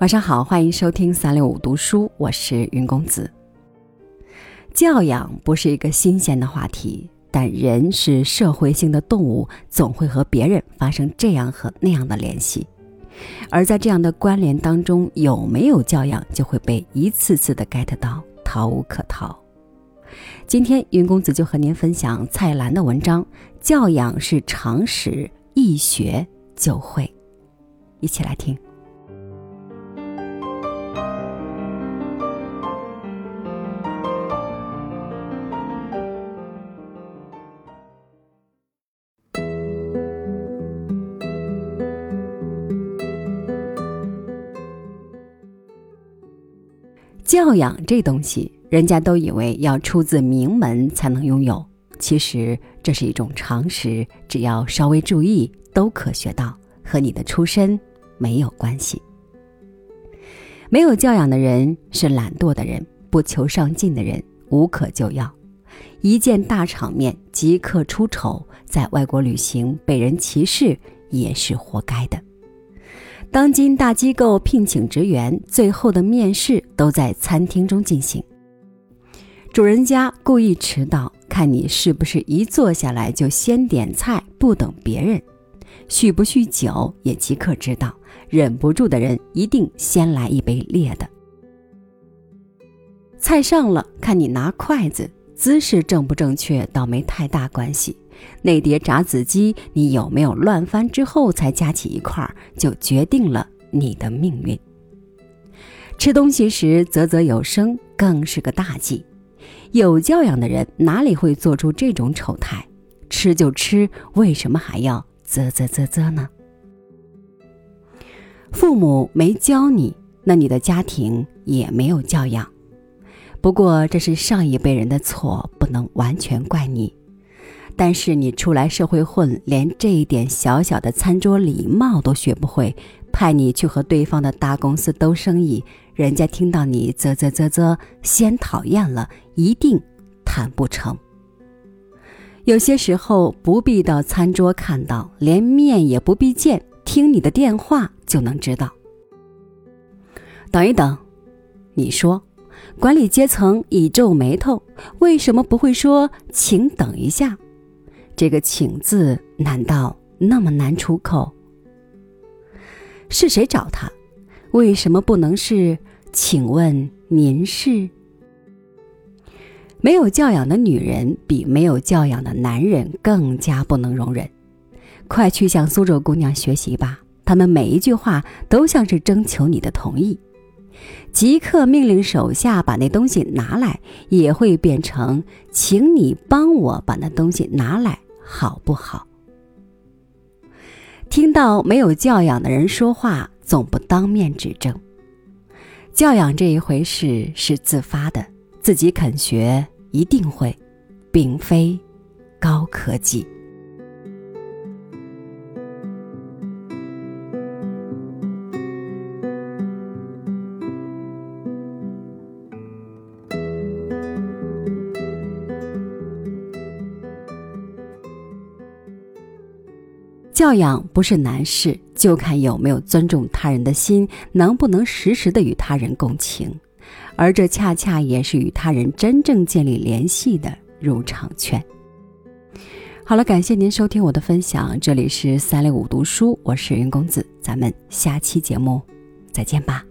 晚上好，欢迎收听三六五读书，我是云公子。教养不是一个新鲜的话题，但人是社会性的动物，总会和别人发生这样和那样的联系，而在这样的关联当中，有没有教养就会被一次次的 get 到，逃无可逃。今天云公子就和您分享蔡澜的文章：教养是常识，一学就会。一起来听。教养这东西，人家都以为要出自名门才能拥有，其实这是一种常识，只要稍微注意都可学到，和你的出身没有关系。没有教养的人是懒惰的人，不求上进的人，无可救药。一见大场面即刻出丑，在外国旅行被人歧视也是活该的。当今大机构聘请职员，最后的面试都在餐厅中进行。主人家故意迟到，看你是不是一坐下来就先点菜，不等别人；酗不酗酒也即刻知道。忍不住的人一定先来一杯烈的。菜上了，看你拿筷子姿势正不正确，倒没太大关系。那碟炸子鸡，你有没有乱翻之后才夹起一块，就决定了你的命运。吃东西时啧啧有声，更是个大忌。有教养的人哪里会做出这种丑态？吃就吃，为什么还要啧啧啧啧呢？父母没教你，那你的家庭也没有教养。不过这是上一辈人的错，不能完全怪你。但是你出来社会混，连这一点小小的餐桌礼貌都学不会，派你去和对方的大公司兜生意，人家听到你啧啧啧啧，先讨厌了，一定谈不成。有些时候不必到餐桌看到，连面也不必见，听你的电话就能知道。等一等，你说，管理阶层一皱眉头，为什么不会说请等一下？这个“请”字难道那么难出口？是谁找他？为什么不能是“请问您是？”没有教养的女人比没有教养的男人更加不能容忍。快去向苏州姑娘学习吧，她们每一句话都像是征求你的同意。即刻命令手下把那东西拿来，也会变成“请你帮我把那东西拿来”。好不好？听到没有教养的人说话，总不当面指正。教养这一回事是自发的，自己肯学一定会，并非高科技。教养不是难事，就看有没有尊重他人的心，能不能实时的与他人共情，而这恰恰也是与他人真正建立联系的入场券。好了，感谢您收听我的分享，这里是三六五读书，我是云公子，咱们下期节目再见吧。